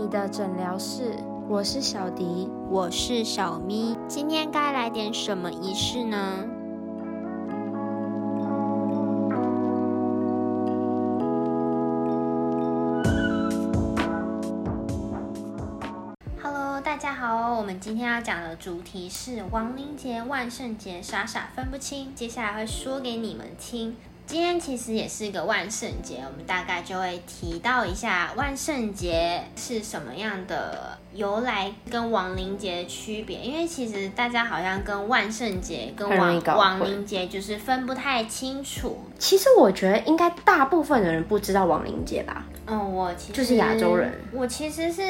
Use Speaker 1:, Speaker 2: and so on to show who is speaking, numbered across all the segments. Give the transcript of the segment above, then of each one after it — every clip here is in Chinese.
Speaker 1: 你的诊疗室，我是小迪，
Speaker 2: 我是小咪。今天该来点什么仪式呢？Hello，大家好，我们今天要讲的主题是亡灵节、万圣节，傻傻分不清。接下来会说给你们听。今天其实也是一个万圣节，我们大概就会提到一下万圣节是什么样的由来，跟亡灵节的区别。因为其实大家好像跟万圣节跟亡亡灵节就是分不太清楚。
Speaker 1: 其实我觉得应该大部分的人不知道亡灵节吧。
Speaker 2: 嗯，我其实
Speaker 1: 就是亚洲人。
Speaker 2: 我其实是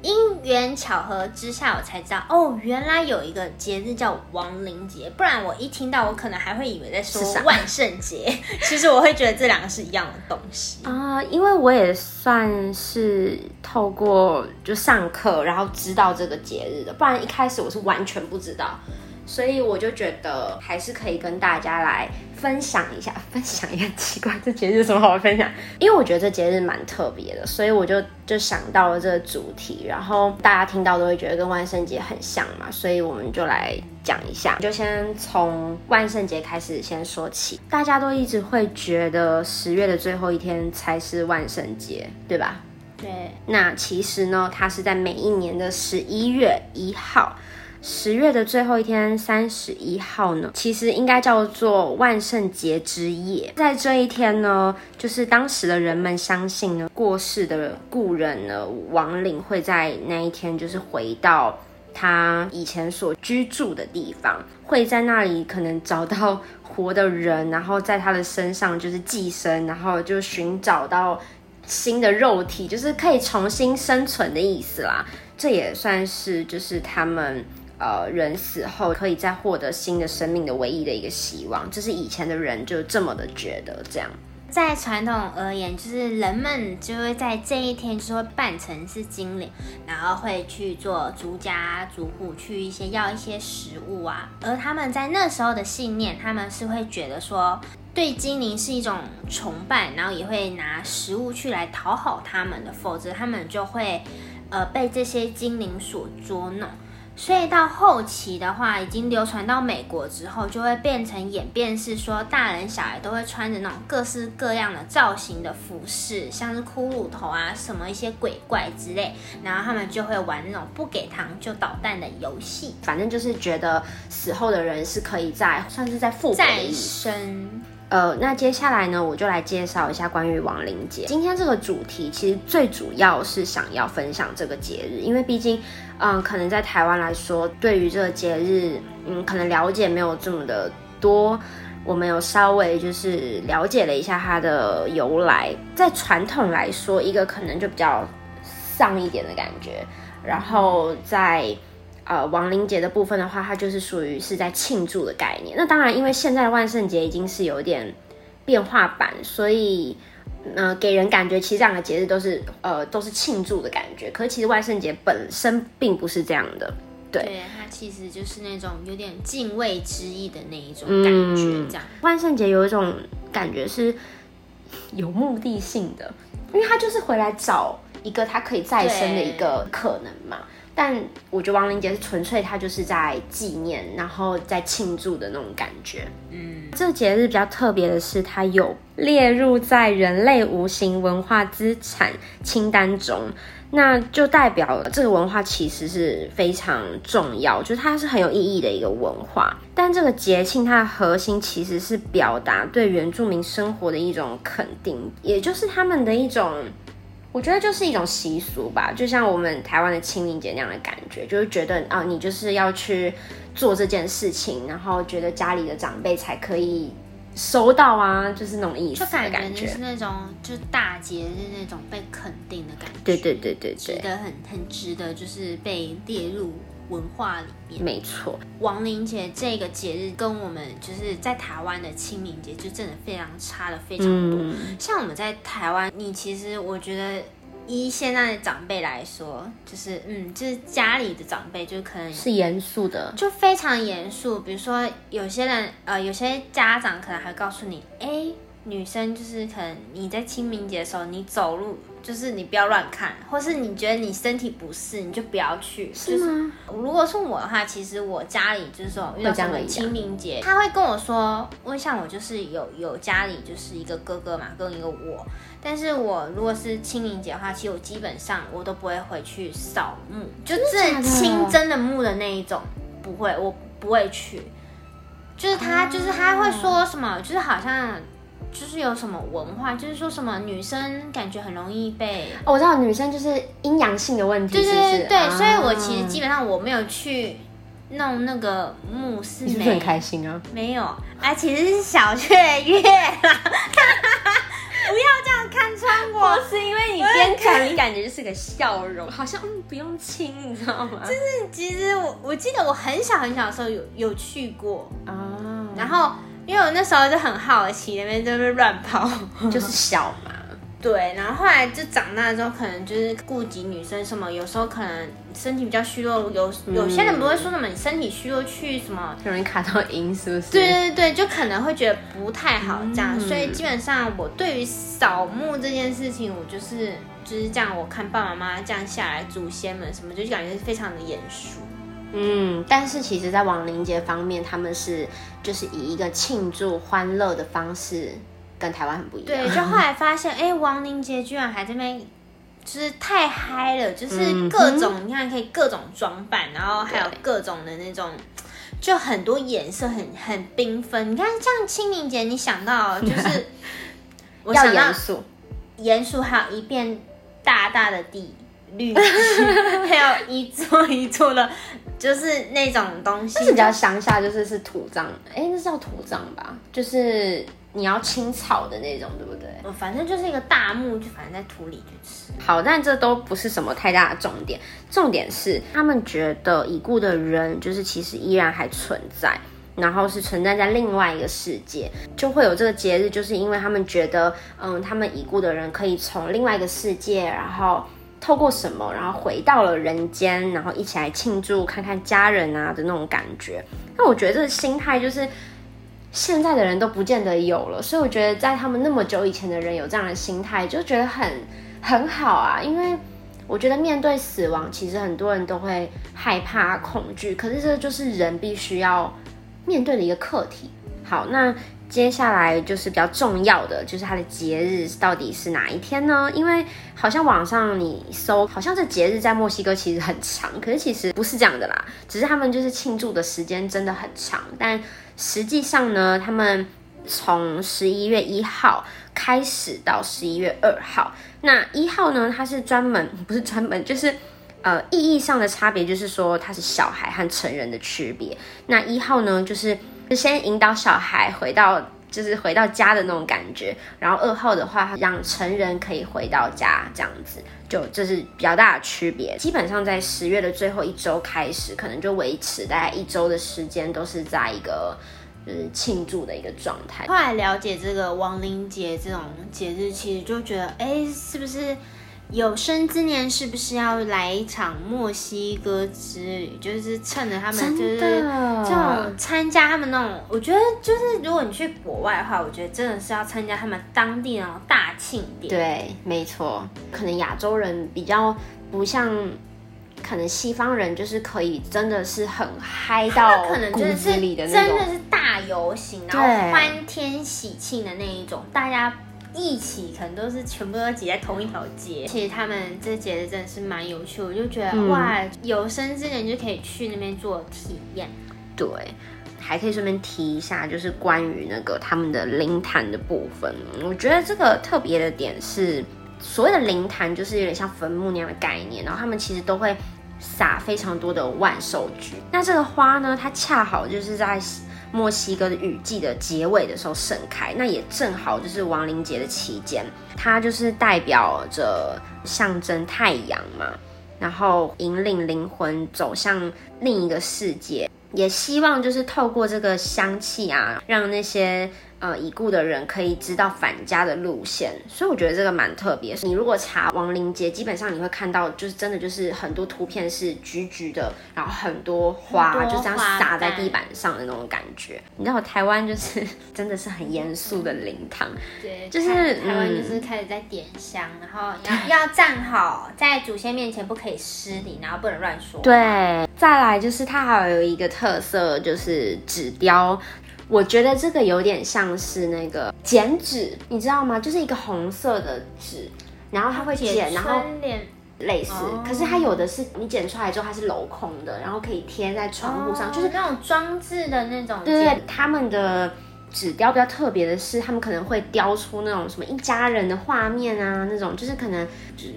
Speaker 2: 因缘巧合之下，我才知道哦，原来有一个节日叫亡灵节。不然我一听到，我可能还会以为在说万圣节。其实我会觉得这两个是一样的东西
Speaker 1: 啊，因为我也算是透过就上课，然后知道这个节日的。不然一开始我是完全不知道。所以我就觉得还是可以跟大家来分享一下，分享一个奇怪这节日有什么好分享？因为我觉得这节日蛮特别的，所以我就就想到了这个主题。然后大家听到都会觉得跟万圣节很像嘛，所以我们就来讲一下，就先从万圣节开始先说起。大家都一直会觉得十月的最后一天才是万圣节，对吧？
Speaker 2: 对。
Speaker 1: 那其实呢，它是在每一年的十一月一号。十月的最后一天，三十一号呢，其实应该叫做万圣节之夜。在这一天呢，就是当时的人们相信呢，过世的故人呢，亡灵会在那一天就是回到他以前所居住的地方，会在那里可能找到活的人，然后在他的身上就是寄生，然后就寻找到新的肉体，就是可以重新生存的意思啦。这也算是就是他们。呃，人死后可以再获得新的生命的唯一的一个希望，这是以前的人就这么的觉得。这样，
Speaker 2: 在传统而言，就是人们就会在这一天，就会扮成是精灵，然后会去做逐家逐户去一些要一些食物啊。而他们在那时候的信念，他们是会觉得说，对精灵是一种崇拜，然后也会拿食物去来讨好他们的，否则他们就会呃被这些精灵所捉弄。所以到后期的话，已经流传到美国之后，就会变成演变是说，大人小孩都会穿着那种各式各样的造型的服饰，像是骷髅头啊，什么一些鬼怪之类，然后他们就会玩那种不给糖就捣蛋的游戏。
Speaker 1: 反正就是觉得死后的人是可以在算是在复
Speaker 2: 再生。
Speaker 1: 呃，那接下来呢，我就来介绍一下关于亡灵节。今天这个主题其实最主要是想要分享这个节日，因为毕竟，嗯，可能在台湾来说，对于这个节日，嗯，可能了解没有这么的多。我们有稍微就是了解了一下它的由来，在传统来说，一个可能就比较丧一点的感觉，然后在。呃，亡灵节的部分的话，它就是属于是在庆祝的概念。那当然，因为现在万圣节已经是有点变化版，所以呃，给人感觉其实这两个节日都是呃都是庆祝的感觉。可是其实万圣节本身并不是这样的，
Speaker 2: 对，它其实就是那种有点敬畏之意的那一种感觉。这样，
Speaker 1: 万圣节有一种感觉是有目的性的，因为他就是回来找一个他可以再生的一个可能嘛。但我觉得亡灵节是纯粹，它就是在纪念，然后在庆祝的那种感觉。嗯，这个节日比较特别的是，它有列入在人类无形文化资产清单中，那就代表这个文化其实是非常重要，就是它是很有意义的一个文化。但这个节庆它的核心其实是表达对原住民生活的一种肯定，也就是他们的一种。我觉得就是一种习俗吧，就像我们台湾的清明节那样的感觉，就是觉得啊，你就是要去做这件事情，然后觉得家里的长辈才可以收到啊，就是那种意思。就感
Speaker 2: 觉是那种，就大节日那种被肯定的感觉。
Speaker 1: 对对对对对，
Speaker 2: 值得很很值得，就是被列入。文化里面
Speaker 1: 没错，
Speaker 2: 亡灵节这个节日跟我们就是在台湾的清明节就真的非常差的非常多。像我们在台湾，你其实我觉得依现在的长辈来说，就是嗯，就是家里的长辈就可能
Speaker 1: 是严肃的，
Speaker 2: 就非常严肃。比如说有些人呃，有些家长可能还告诉你，哎，女生就是可能你在清明节的时候你走路就是你不要乱看，或是你觉得你身体不适，你就不要去。
Speaker 1: 是吗？
Speaker 2: 如果是我的话，其实我家里就是说遇到清明节，他会跟我说，因为像我就是有有家里就是一个哥哥嘛，跟一个我。但是我如果是清明节的话，其实我基本上我都不会回去扫墓，就
Speaker 1: 假的
Speaker 2: 真清真的墓的那一种，不会，我不会去。就是他，就是他会说什么，就是好像就是有什么文化，就是说什么女生感觉很容易被
Speaker 1: 哦我知道女生就是阴阳性的问题，
Speaker 2: 对
Speaker 1: 是不是？
Speaker 2: 对对对，
Speaker 1: 啊
Speaker 2: 所以我其实基本上我没有去弄那个墓是没
Speaker 1: 你是很开心啊？
Speaker 2: 没有，啊，其实是小雀跃啦，不要这样看穿我。
Speaker 1: 是因为你边讲，你感觉就是个笑容，好像嗯不用亲，你知道吗？
Speaker 2: 就是其实我我记得我很小很小的时候有有去过，
Speaker 1: 啊，
Speaker 2: 然后因为我那时候就很好奇，那边在那边乱跑。
Speaker 1: 就是小嘛，
Speaker 2: 对，然后后来就长大之后，可能就是顾及女生什么，有时候可能身体比较虚弱，有有些人不会说什么你身体虚弱去什么
Speaker 1: 很容易卡到音，是不是？
Speaker 2: 对对对，就可能会觉得不太好这样，
Speaker 1: 嗯
Speaker 2: 所以基本上我对于扫墓这件事情，我就是就是这样，我看爸爸妈妈这样下来，祖先们什么，就感觉非常的严肃。
Speaker 1: 嗯，但是其实，在亡灵节方面，他们是就是以一个庆祝欢乐的方式，跟台湾很不一样。
Speaker 2: 对，就后来发现，哎，亡灵节居然还这边。就是太嗨了，就是
Speaker 1: 嗯
Speaker 2: 各种、你看可以各种装扮，然后还有各种的那种，就很多颜色很很缤纷。你看像清明节，你想到就是 我
Speaker 1: 要
Speaker 2: 想到
Speaker 1: 严肃，
Speaker 2: 严肃，还有一片大大的地绿植，还有一座一座的，就是那种东西。
Speaker 1: 比较乡下，就是是土葬，哎，那是叫土葬吧？就是你要清草的那种，对不对？
Speaker 2: 呃反正就是一个大墓，就反正在土里去吃。
Speaker 1: 好，但这都不是什么太大的重点，重点是他们觉得已故的人就是其实依然还存在。然后是存在在另外一个世界，就会有这个节日，就是因为他们觉得，嗯，他们已故的人可以从另外一个世界，然后透过什么，然后回到了人间，然后一起来庆祝，看看家人啊的那种感觉。那我觉得这个心态就是现在的人都不见得有了，所以我觉得在他们那么久以前的人有这样的心态，就觉得很很好啊，因为。我觉得面对死亡，其实很多人都会害怕、恐惧，可是这就是人必须要面对的一个课题。好，那接下来就是比较重要的，就是它的节日到底是哪一天呢？因为好像网上你搜，好像这节日在墨西哥其实很长，可是其实不是这样的啦，只是他们就是庆祝的时间真的很长，但实际上呢，他们从十一月一号开始到十一月二号，那一号呢，它是专门不是专门，就是呃 意义上的差别，就是说它是小孩和成人的区别。那一号呢，就是先引导小孩回到就是回到家的那种感觉，然后二号的话，让成人可以回到家这样子，就这是比较大的区别。基本上在十月的最后一周开始，可能就维持大概一周的时间，都是在一个就是庆祝的一个状态。
Speaker 2: 后来了解这个亡灵节这种节日，其实就觉得，哎，是不是有生之年是不是要来一场墨西哥之旅？就是趁着他们就是这种参加他们那种，我觉得就是如果你去国外的话，我觉得真的是要参加他们当地那种大庆典。
Speaker 1: 对，没错，可能亚洲人比较不像，可能西方人就是可以真的是很嗨到
Speaker 2: 可能
Speaker 1: 骨
Speaker 2: 真的是
Speaker 1: 子里的那种。
Speaker 2: 真的是大游行，然后欢天喜庆的那一种，大家一起可能都是全部都挤在同一条街。其实他们这节日真的是蛮有趣，我就觉得、
Speaker 1: 嗯
Speaker 2: 哇，有生之年就可以去那边做体验。
Speaker 1: 对，还可以顺便提一下，就是关于那个他们的灵坛的部分。我觉得这个特别的点是，所谓的灵坛就是有点像坟墓那样的概念，然后他们其实都会撒非常多的万寿菊。那这个花呢，它恰好就是在墨西哥的雨季的结尾的时候盛开，那也正好就是亡灵节的期间，它就是代表着象征太阳嘛，然后引领灵魂走向另一个世界。也希望就是透过这个香气啊，让那些呃已故的人可以知道返家的路线，所以我觉得这个蛮特别。你如果查亡灵节，基本上你会看到，就是真的就是很多图片是橘橘的，然后很多花就这样
Speaker 2: 花
Speaker 1: 洒在地板上的那种感觉。你知道台湾就是真的是很严肃的灵堂，
Speaker 2: 对，
Speaker 1: 就是
Speaker 2: 台台湾
Speaker 1: 嗯
Speaker 2: 就是开始在点香，然后要 要站好，在祖先面前不可以失礼，然后不能乱说。，
Speaker 1: 对，再来就是它还有一个特色，就是纸雕。我觉得这个有点像是那个剪纸，你知道吗？就是一个红色的纸，然后它会剪，然后类似。
Speaker 2: 哦
Speaker 1: 可是它有的是你剪出来之后它是镂空的，然后可以贴在窗户上，
Speaker 2: 哦
Speaker 1: 就是
Speaker 2: 那种装置的那种
Speaker 1: 对对，他们的纸雕比较特别的是，他们可能会雕出那种什么一家人的画面啊，那种就是可能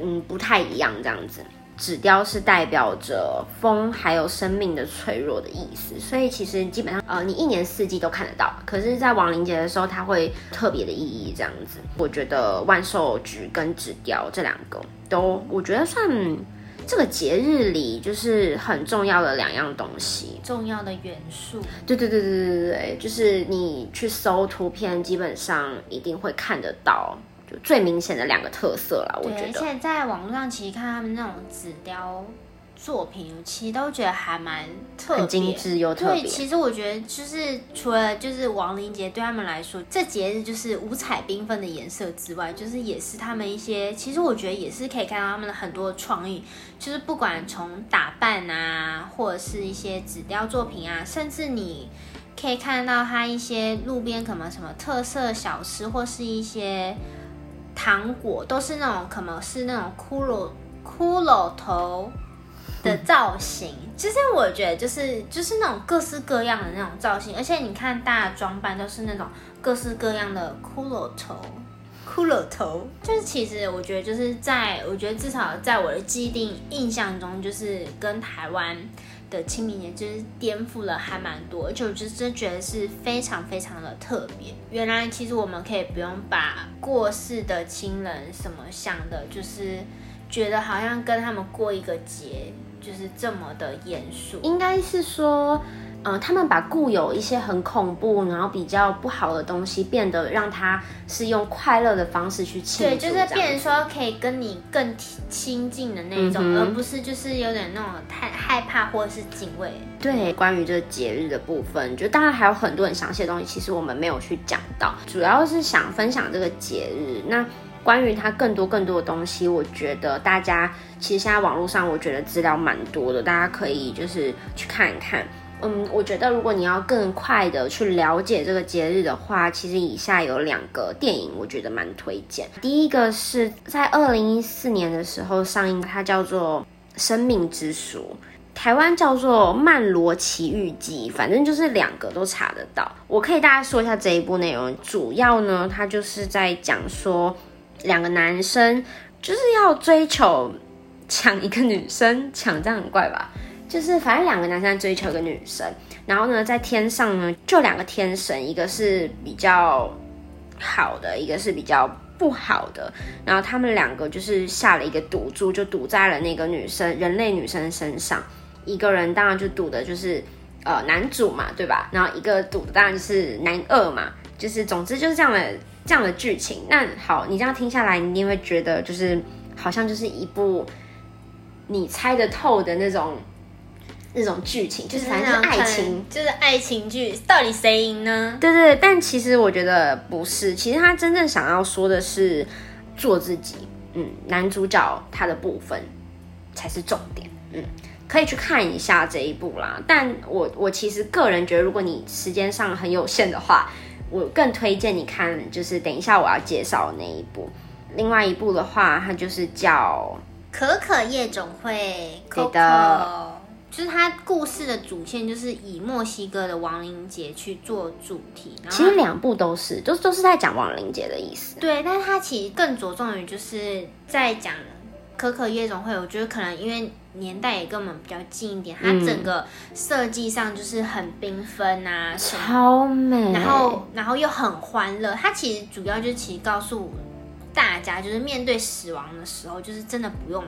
Speaker 1: 嗯不太一样这样子。纸雕是代表着风还有生命的脆弱的意思，所以其实基本上呃你一年四季都看得到，可是，在亡灵节的时候，它会特别的意义这样子。我觉得万寿菊跟纸雕这两个都，我觉得算这个节日里就是很重要的两样东西。
Speaker 2: 重要的元素。
Speaker 1: 对对对对对对对，就是你去搜图片，基本上一定会看得到，就最明显的两个特色了，我，觉得。
Speaker 2: 而且在网络上其实看他们那种纸雕作品，其实都觉得还蛮特别，
Speaker 1: 很精致又特
Speaker 2: 对，
Speaker 1: 别。
Speaker 2: 其实我觉得就是除了就是亡灵节对他们来说，这节日就是五彩缤纷的颜色之外，就是也是他们一些，其实我觉得也是可以看到他们的很多创意，就是不管从打扮啊，或者是一些纸雕作品啊，甚至你。可以看到他一些路边可能什么特色小吃，或是一些糖果，都是那种可能是那种骷髅骷髅头的造型。其实我觉得就是就是那种各式各样的那种造型，而且你看大家装扮都是那种各式各样的骷髅头。骷髅头就是，其实我觉得就是在，我觉得至少在我的既定印象中，就是跟台湾的清明节就是颠覆了还蛮多，而且我就真觉得是非常非常的特别。原来其实我们可以不用把过世的亲人什么想的，就是觉得好像跟他们过一个节就是这么的严肃。
Speaker 1: 应该是说，呃，他们把固有一些很恐怖，然后比较不好的东西，变得让它是用快乐的方式去庆祝，
Speaker 2: 对，就是变成说可以跟你更亲近的那种，
Speaker 1: 嗯
Speaker 2: 而不是就是有点那种太害怕或者是敬畏。
Speaker 1: 对，关于这个节日的部分，就当然还有很多很详细的东西，其实我们没有去讲到，主要是想分享这个节日。那关于它更多更多的东西，我觉得大家其实现在网络上我觉得资料蛮多的，大家可以就是去看一看。嗯，我觉得如果你要更快的去了解这个节日的话，其实以下有两个电影，我觉得蛮推荐。第一个是在二零一四年的时候上映，它叫做《生命之书》。台湾叫做《曼罗奇遇记》，反正就是两个都查得到。我可以大家说一下这一部内容，主要呢，它就是在讲说两个男生就是要追求抢一个女生，抢这样很怪吧？就是反正两个男生在追求一个女生，然后呢，在天上呢就两个天神，一个是比较好的，一个是比较不好的，然后他们两个就是下了一个赌注，就赌在了那个女生人类女生身上。一个人当然就赌的就是呃男主嘛，对吧？然后一个赌的当然就是男二嘛，就是总之就是这样的这样的剧情。那好，你这样听下来，你也会觉得就是好像就是一部你猜得透的那种那种剧情，就是反正是爱情。，
Speaker 2: 就是爱情剧，到底谁赢呢？
Speaker 1: 对对，对但其实我觉得不是，其实他真正想要说的是做自己。嗯，男主角他的部分才是重点。嗯，可以去看一下这一部啦。但我我其实个人觉得，如果你时间上很有限的话，我更推荐你看，就是等一下我要介绍的那一部。另外一部的话，它就是叫
Speaker 2: 可可夜总会，
Speaker 1: 对
Speaker 2: Coco
Speaker 1: 的
Speaker 2: 就是它故事的主线就是以墨西哥的亡灵节去做主题，然后
Speaker 1: 其实两部都是，都都是在讲亡灵节的意思。
Speaker 2: 对，但是它其实更着重于就是在讲可可夜总会，我觉得可能因为年代也跟我们比较近一点，它
Speaker 1: 嗯
Speaker 2: 整个设计上就是很缤纷啊，什么
Speaker 1: 超美，
Speaker 2: 然后然后又很欢乐。它其实主要就是其实告诉大家，就是面对死亡的时候，就是真的不用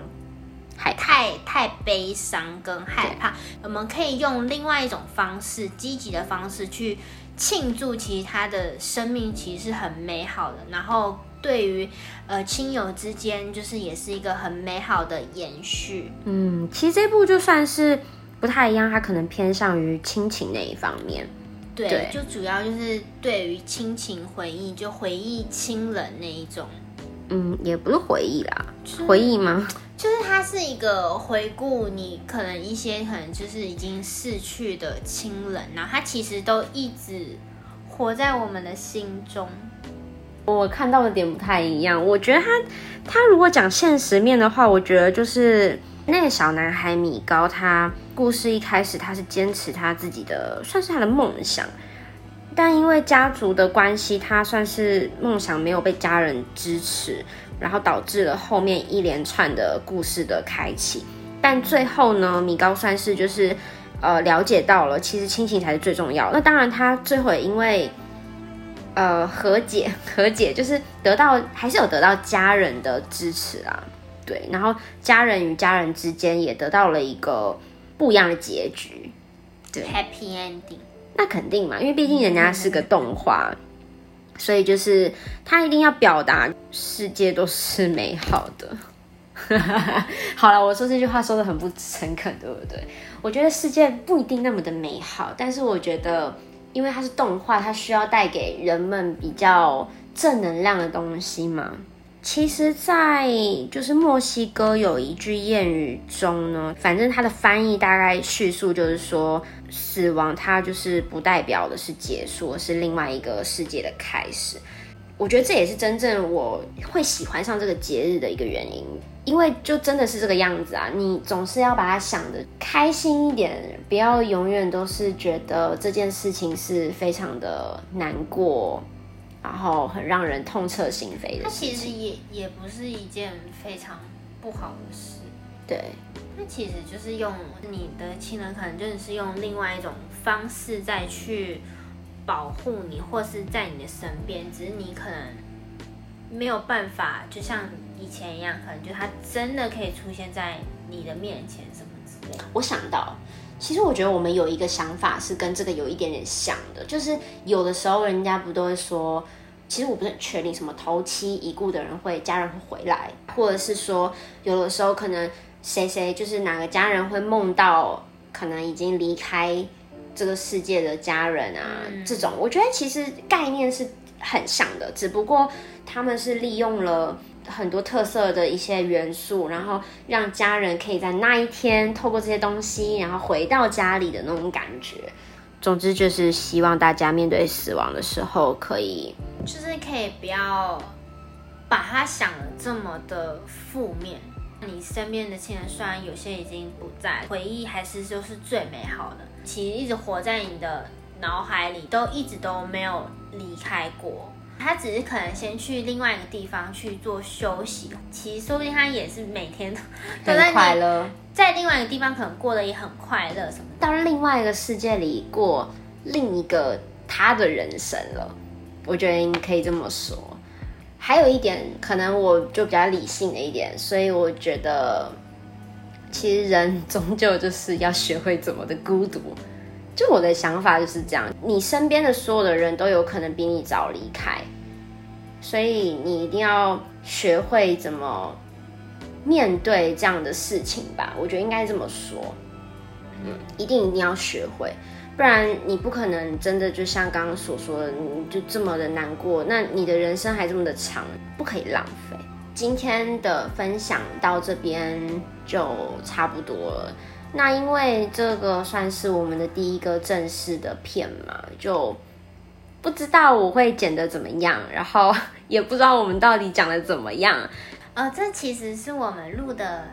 Speaker 1: 害怕。
Speaker 2: 太太悲伤跟害怕，我们可以用另外一种方式，积极的方式去庆祝，其实他的生命其实是很美好的，然后对于呃亲友之间，就是也是一个很美好的延续。
Speaker 1: 嗯，其实这部就算是不太一样，它可能偏向于亲情那一方面。
Speaker 2: 对，就主要就是对于亲情回忆，就回忆亲人那一种。
Speaker 1: 嗯，也不是回忆啦，回忆吗？
Speaker 2: 就是它是一个回顾，你可能一些可能就是已经逝去的亲人，然后他其实都一直活在我们的心中。
Speaker 1: 我看到的点不太一样，我觉得他他如果讲现实面的话，我觉得就是那个小男孩米高，他故事一开始他是坚持他自己的，算是他的梦想。但因为家族的关系，他算是梦想没有被家人支持，然后导致了后面一连串的故事的开启。但最后呢，米高算是就是呃了解到了，其实亲情才是最重要。那当然，他最后也因为呃和解，和解就是得到还是有得到家人的支持啊，对。然后家人与家人之间也得到了一个不一样的结局，
Speaker 2: 对，Happy Ending。
Speaker 1: 那肯定嘛，因为毕竟人家是个动画，所以就是他一定要表达世界都是美好的。好了，我说这句话说的很不诚恳，对不对？我觉得世界不一定那么的美好，但是我觉得，因为它是动画，它需要带给人们比较正能量的东西嘛。其实，在就是墨西哥有一句谚语中呢，反正它的翻译大概叙述就是说，死亡它就是不代表的是结束，是另外一个世界的开始。我觉得这也是真正我会喜欢上这个节日的一个原因，因为就真的是这个样子啊！你总是要把它想的开心一点，不要永远都是觉得这件事情是非常的难过。然后很让人痛彻心扉的。
Speaker 2: 它其实也也不是一件非常不好的事。
Speaker 1: 对，
Speaker 2: 那其实就是用你的亲人，可能就是用另外一种方式再去保护你，或是在你的身边。只是你可能没有办法，就像以前一样，可能就他真的可以出现在你的面前什么之类的。
Speaker 1: 我想到。其实我觉得我们有一个想法是跟这个有一点点像的，就是有的时候人家不都会说，其实我不是很确定什么头七已故的人会家人会回来，或者是说有的时候可能谁谁就是哪个家人会梦到可能已经离开这个世界的家人啊，这种我觉得其实概念是很像的，只不过他们是利用了。很多特色的一些元素，然后让家人可以在那一天透过这些东西，然后回到家里的那种感觉。总之就是希望大家面对死亡的时候，可以
Speaker 2: 就是可以不要把它想的这么的负面。你身边的亲人虽然有些已经不在，回忆还是就是最美好的。其实一直活在你的脑海里，都一直都没有离开过。他只是可能先去另外一个地方去做休息，其实说不定他也是每天
Speaker 1: 都在快乐，
Speaker 2: 在另外一个地方可能过得也很快乐什么，
Speaker 1: 到另外一个世界里过另一个他的人生了。我觉得你可以这么说。还有一点，可能我就比较理性的一点，所以我觉得其实人终究就是要学会怎么的孤独。就我的想法就是这样，你身边的所有的人都有可能比你早离开，所以你一定要学会怎么面对这样的事情吧。我觉得应该这么说，嗯，一定一定要学会，不然你不可能真的就像刚刚所说的，你就这么的难过。那你的人生还这么的长，不可以浪费。今天的分享到这边就差不多了。那因为这个算是我们的第一个正式的片嘛，就不知道我会剪得怎么样，然后也不知道我们到底讲的怎么样。
Speaker 2: 呃，这其实是我们录的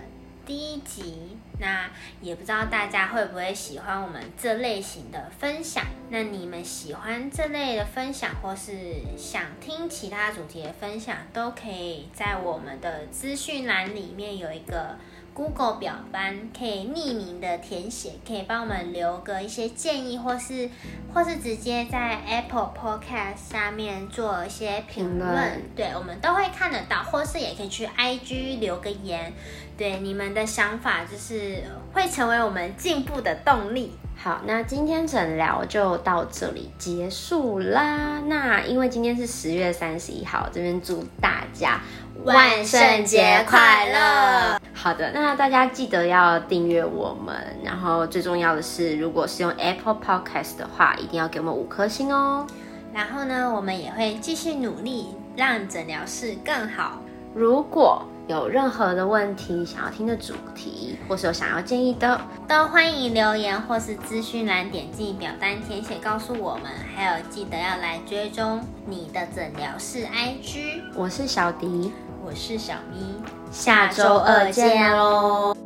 Speaker 2: 第一集，那也不知道大家会不会喜欢我们这类型的分享。那你们喜欢这类的分享，或是想听其他主题的分享，都可以在我们的资讯栏里面有一个。Google 表单可以匿名的填写，可以帮我们留个一些建议，或是或是直接在 Apple Podcast 下面做一些评论，对我们都会看得到，或是也可以去 IG 留个言，对你们的想法就是会成为我们进步的动力。
Speaker 1: 好，那今天诊疗就到这里结束啦。那因为今天是十月三十一号，这边祝大家
Speaker 2: 万圣节快乐！
Speaker 1: 好的，那大家记得要订阅我们，然后最重要的是，如果是用 Apple Podcast 的话，一定要给我们五颗星哦。
Speaker 2: 然后呢，我们也会继续努力，让诊疗室更好。
Speaker 1: 如果有任何的问题，想要听的主题，或是有想要建议的，
Speaker 2: 都欢迎留言或是资讯栏点击表单填写告诉我们。还有记得要来追踪你的诊疗室 IG。
Speaker 1: 我是小迪，
Speaker 2: 我是小咪，
Speaker 1: 下周二见喽。